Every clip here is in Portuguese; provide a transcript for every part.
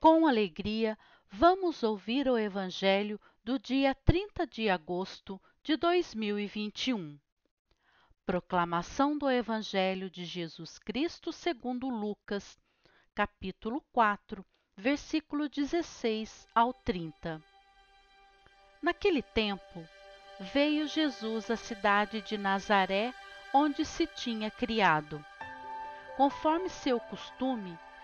Com alegria, vamos ouvir o Evangelho do dia 30 de agosto de 2021. Proclamação do Evangelho de Jesus Cristo segundo Lucas, capítulo 4, versículo 16 ao 30. Naquele tempo, veio Jesus à cidade de Nazaré, onde se tinha criado. Conforme seu costume,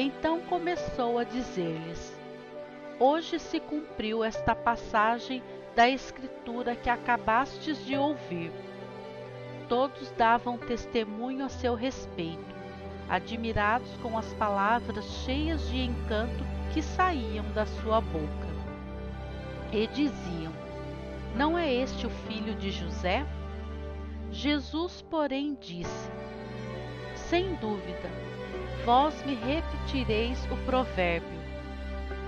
então começou a dizer-lhes: Hoje se cumpriu esta passagem da Escritura que acabastes de ouvir. Todos davam testemunho a seu respeito, admirados com as palavras cheias de encanto que saíam da sua boca. E diziam: Não é este o filho de José? Jesus, porém, disse: Sem dúvida, vós me repetireis o provérbio: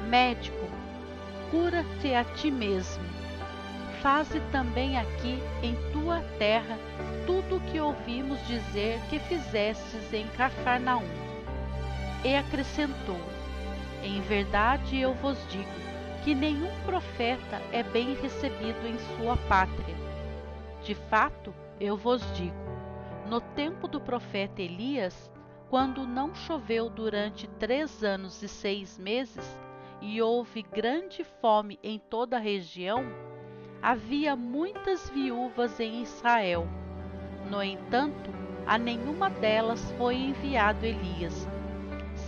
Médico, cura-te a ti mesmo. Faze também aqui em tua terra tudo o que ouvimos dizer que fizestes em Cafarnaum. E acrescentou: Em verdade eu vos digo que nenhum profeta é bem recebido em sua pátria. De fato, eu vos digo: no tempo do profeta Elias, quando não choveu durante três anos e seis meses e houve grande fome em toda a região, havia muitas viúvas em Israel. No entanto, a nenhuma delas foi enviado Elias,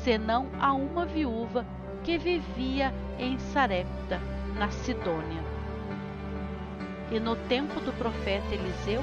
senão a uma viúva que vivia em Sarepta, na Sidônia. E no tempo do profeta Eliseu,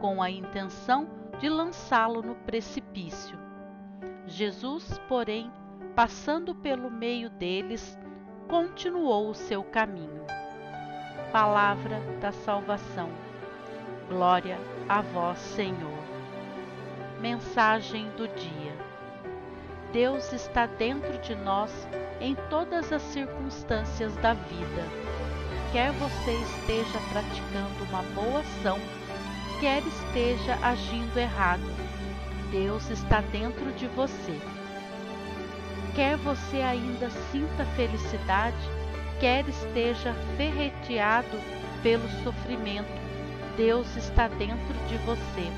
com a intenção de lançá-lo no precipício. Jesus, porém, passando pelo meio deles, continuou o seu caminho. Palavra da salvação. Glória a vós, Senhor. Mensagem do dia. Deus está dentro de nós em todas as circunstâncias da vida. Quer você esteja praticando uma boa ação, quer esteja agindo errado Deus está dentro de você. Quer você ainda sinta felicidade, quer esteja ferreteado pelo sofrimento, Deus está dentro de você.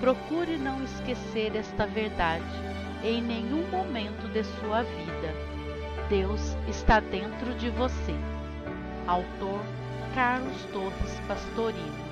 Procure não esquecer esta verdade em nenhum momento de sua vida. Deus está dentro de você. Autor Carlos Torres Pastorino